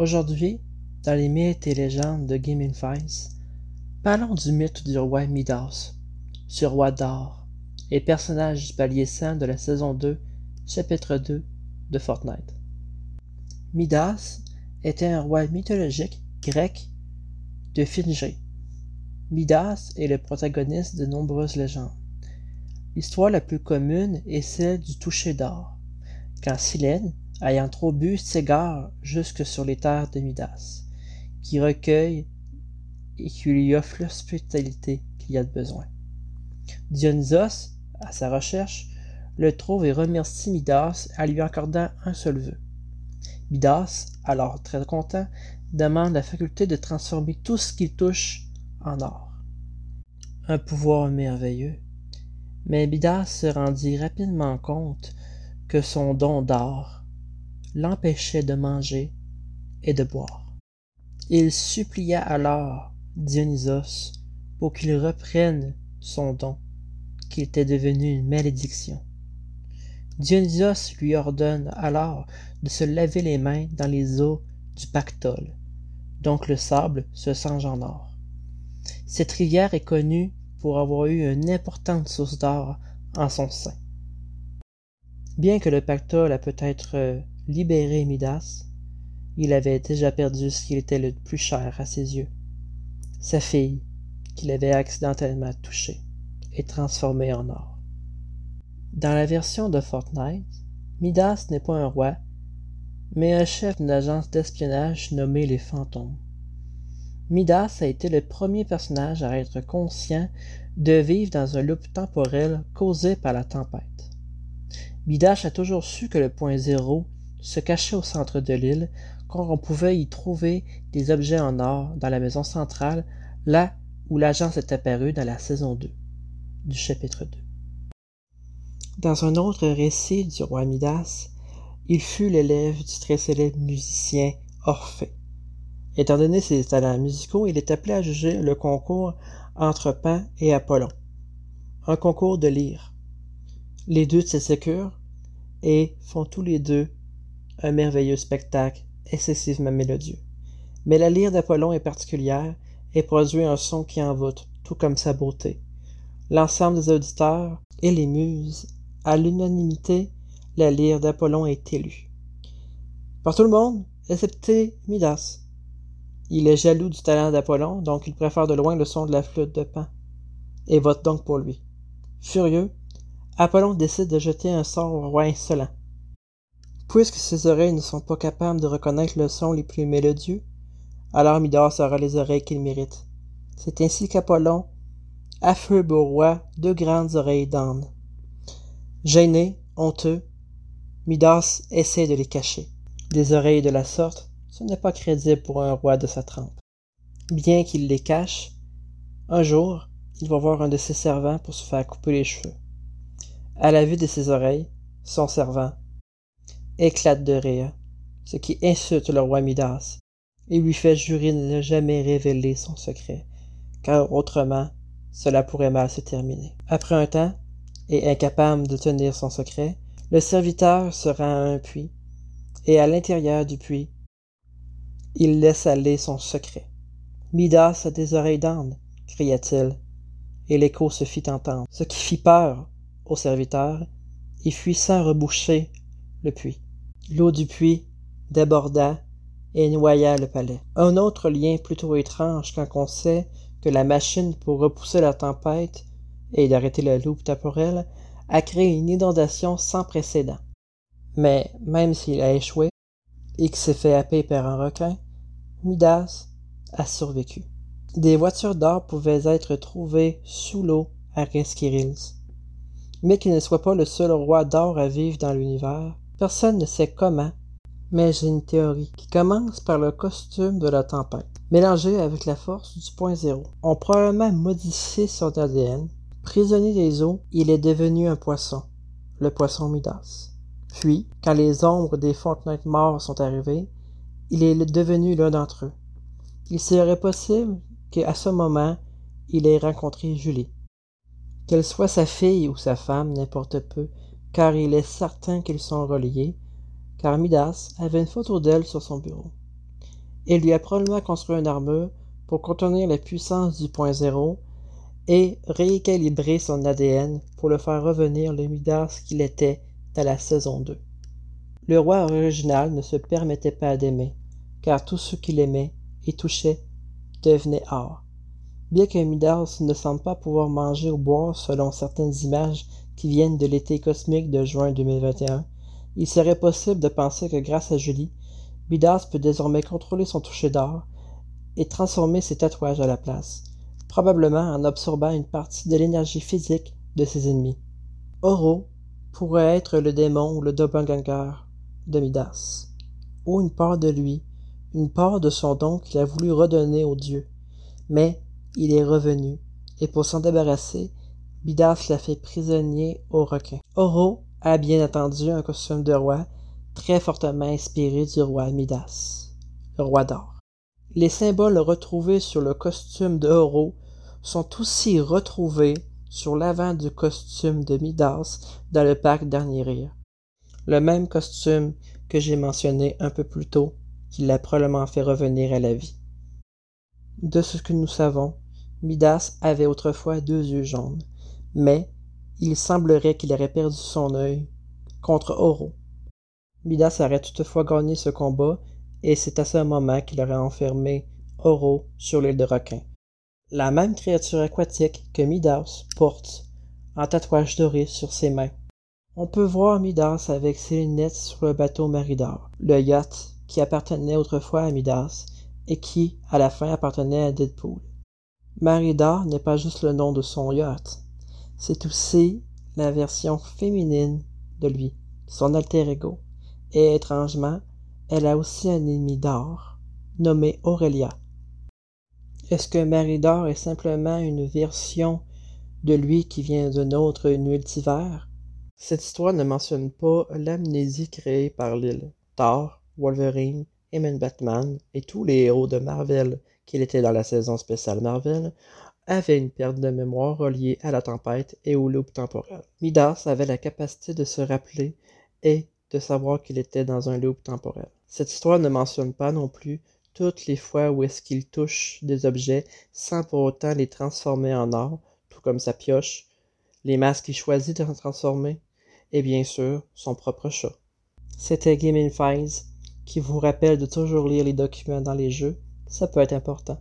Aujourd'hui, dans les mythes et légendes de Gaming Files, parlons du mythe du roi Midas, ce roi d'or, et personnage du palier 100 de la saison 2, chapitre 2 de Fortnite. Midas était un roi mythologique grec de Phrygie. Midas est le protagoniste de nombreuses légendes. L'histoire la plus commune est celle du toucher d'or, quand Silène, ayant trop bu, s'égare jusque sur les terres de Midas, qui recueille et qui lui offre l'hospitalité qu'il y a de besoin. Dionysos, à sa recherche, le trouve et remercie Midas en lui accordant un seul vœu. Midas, alors très content, demande la faculté de transformer tout ce qu'il touche en or. Un pouvoir merveilleux. Mais Midas se rendit rapidement compte que son don d'or l'empêchait de manger et de boire. Il supplia alors Dionysos pour qu'il reprenne son don, qui était devenu une malédiction. Dionysos lui ordonne alors de se laver les mains dans les eaux du pactole, donc le sable se change en or. Cette rivière est connue pour avoir eu une importante source d'or en son sein. Bien que le pactole a peut-être libéré Midas, il avait déjà perdu ce qui était le plus cher à ses yeux, sa fille, qu'il avait accidentellement touchée et transformée en or. Dans la version de Fortnite, Midas n'est pas un roi, mais un chef d'une agence d'espionnage nommée les Fantômes. Midas a été le premier personnage à être conscient de vivre dans un loop temporel causé par la tempête. Midas a toujours su que le point zéro se cachait au centre de l'île, quand on pouvait y trouver des objets en or dans la maison centrale, là où l'agence est apparue dans la saison 2 du chapitre 2. Dans un autre récit du roi Midas, il fut l'élève du très célèbre musicien Orphée. Étant donné ses talents musicaux, il est appelé à juger le concours entre Pan et Apollon, un concours de lyre. Les deux se sécurent et font tous les deux un merveilleux spectacle excessivement mélodieux. Mais la lyre d'Apollon est particulière et produit un son qui envoûte, tout comme sa beauté. L'ensemble des auditeurs et les muses, à l'unanimité, la lyre d'Apollon est élue. Par tout le monde, excepté Midas. Il est jaloux du talent d'Apollon, donc il préfère de loin le son de la flûte de Pan, et vote donc pour lui. Furieux, Apollon décide de jeter un sort au roi insolent. Puisque ses oreilles ne sont pas capables de reconnaître le son les plus mélodieux, alors Midas aura les oreilles qu'il mérite. C'est ainsi qu'Apollon affeube au roi deux grandes oreilles d'âne. Gêné, honteux, Midas essaie de les cacher. Des oreilles de la sorte, ce n'est pas crédible pour un roi de sa trempe. Bien qu'il les cache, un jour, il va voir un de ses servants pour se faire couper les cheveux. À la vue de ses oreilles, son servant éclate de rire, ce qui insulte le roi Midas et lui fait jurer de ne jamais révéler son secret, car autrement cela pourrait mal se terminer. Après un temps, et incapable de tenir son secret, le serviteur se rend à un puits, et à l'intérieur du puits, il laisse aller son secret. Midas a des oreilles d'âne, cria-t-il, et l'écho se fit entendre, ce qui fit peur au serviteur, et fuit sans reboucher le puits. L'eau du puits déborda et noya le palais. Un autre lien plutôt étrange quand on sait que la machine pour repousser la tempête et d'arrêter la loupe temporelle a créé une inondation sans précédent. Mais même s'il a échoué et qu'il s'est fait happer par un requin, Midas a survécu. Des voitures d'or pouvaient être trouvées sous l'eau à Resquirils. Mais qu'il ne soit pas le seul roi d'or à vivre dans l'univers, personne ne sait comment, mais j'ai une théorie qui commence par le costume de la tempête, mélangé avec la force du point zéro. On probablement modifié son ADN Prisonnier des eaux, il est devenu un poisson, le poisson Midas. Puis, quand les ombres des Fortnite morts sont arrivées, il est devenu l'un d'entre eux. Il serait possible qu'à ce moment, il ait rencontré Julie. Qu'elle soit sa fille ou sa femme, n'importe peu, car il est certain qu'ils sont reliés, car Midas avait une photo d'elle sur son bureau. et lui a probablement construit une armure pour contenir la puissance du point zéro et rééquilibrer son ADN pour le faire revenir le Midas qu'il était dans la saison 2. Le roi original ne se permettait pas d'aimer, car tout ce qu'il aimait et touchait devenait or. Bien que Midas ne semble pas pouvoir manger ou boire selon certaines images qui viennent de l'été cosmique de juin 2021, il serait possible de penser que grâce à Julie, Midas peut désormais contrôler son toucher d'or et transformer ses tatouages à la place, probablement en absorbant une partie de l'énergie physique de ses ennemis. Oro pourrait être le démon ou le doppelganger de Midas, ou une part de lui, une part de son don qu'il a voulu redonner au dieu. Mais il est revenu, et pour s'en débarrasser, Midas l'a fait prisonnier au requin. Oro a bien entendu un costume de roi très fortement inspiré du roi Midas, le roi d'or. Les symboles retrouvés sur le costume de Oro sont aussi retrouvés sur l'avant du costume de Midas dans le parc Dernier Rire. Le même costume que j'ai mentionné un peu plus tôt, qui l'a probablement fait revenir à la vie. De ce que nous savons, Midas avait autrefois deux yeux jaunes, mais il semblerait qu'il aurait perdu son œil contre Oro. Midas aurait toutefois gagné ce combat, et c'est à ce moment qu'il aurait enfermé Oro sur l'île de requin la même créature aquatique que Midas porte un tatouage doré sur ses mains. On peut voir Midas avec ses lunettes sur le bateau Maridor, le yacht qui appartenait autrefois à Midas et qui, à la fin, appartenait à Deadpool. Maridor n'est pas juste le nom de son yacht, c'est aussi la version féminine de lui, son alter ego. Et étrangement, elle a aussi un ennemi d'or, nommé Aurélia. Est-ce que Maridor est simplement une version de lui qui vient d'un autre multivers? Cette histoire ne mentionne pas l'amnésie créée par l'île. Thor, Wolverine, et Batman et tous les héros de Marvel qu'il était dans la saison spéciale Marvel avaient une perte de mémoire reliée à la tempête et au loop temporel. Midas avait la capacité de se rappeler et de savoir qu'il était dans un loop temporel. Cette histoire ne mentionne pas non plus toutes les fois où est-ce qu'il touche des objets sans pour autant les transformer en or, tout comme sa pioche, les masques qu'il choisit de transformer, et bien sûr son propre chat. C'était Gaming Files qui vous rappelle de toujours lire les documents dans les jeux, ça peut être important.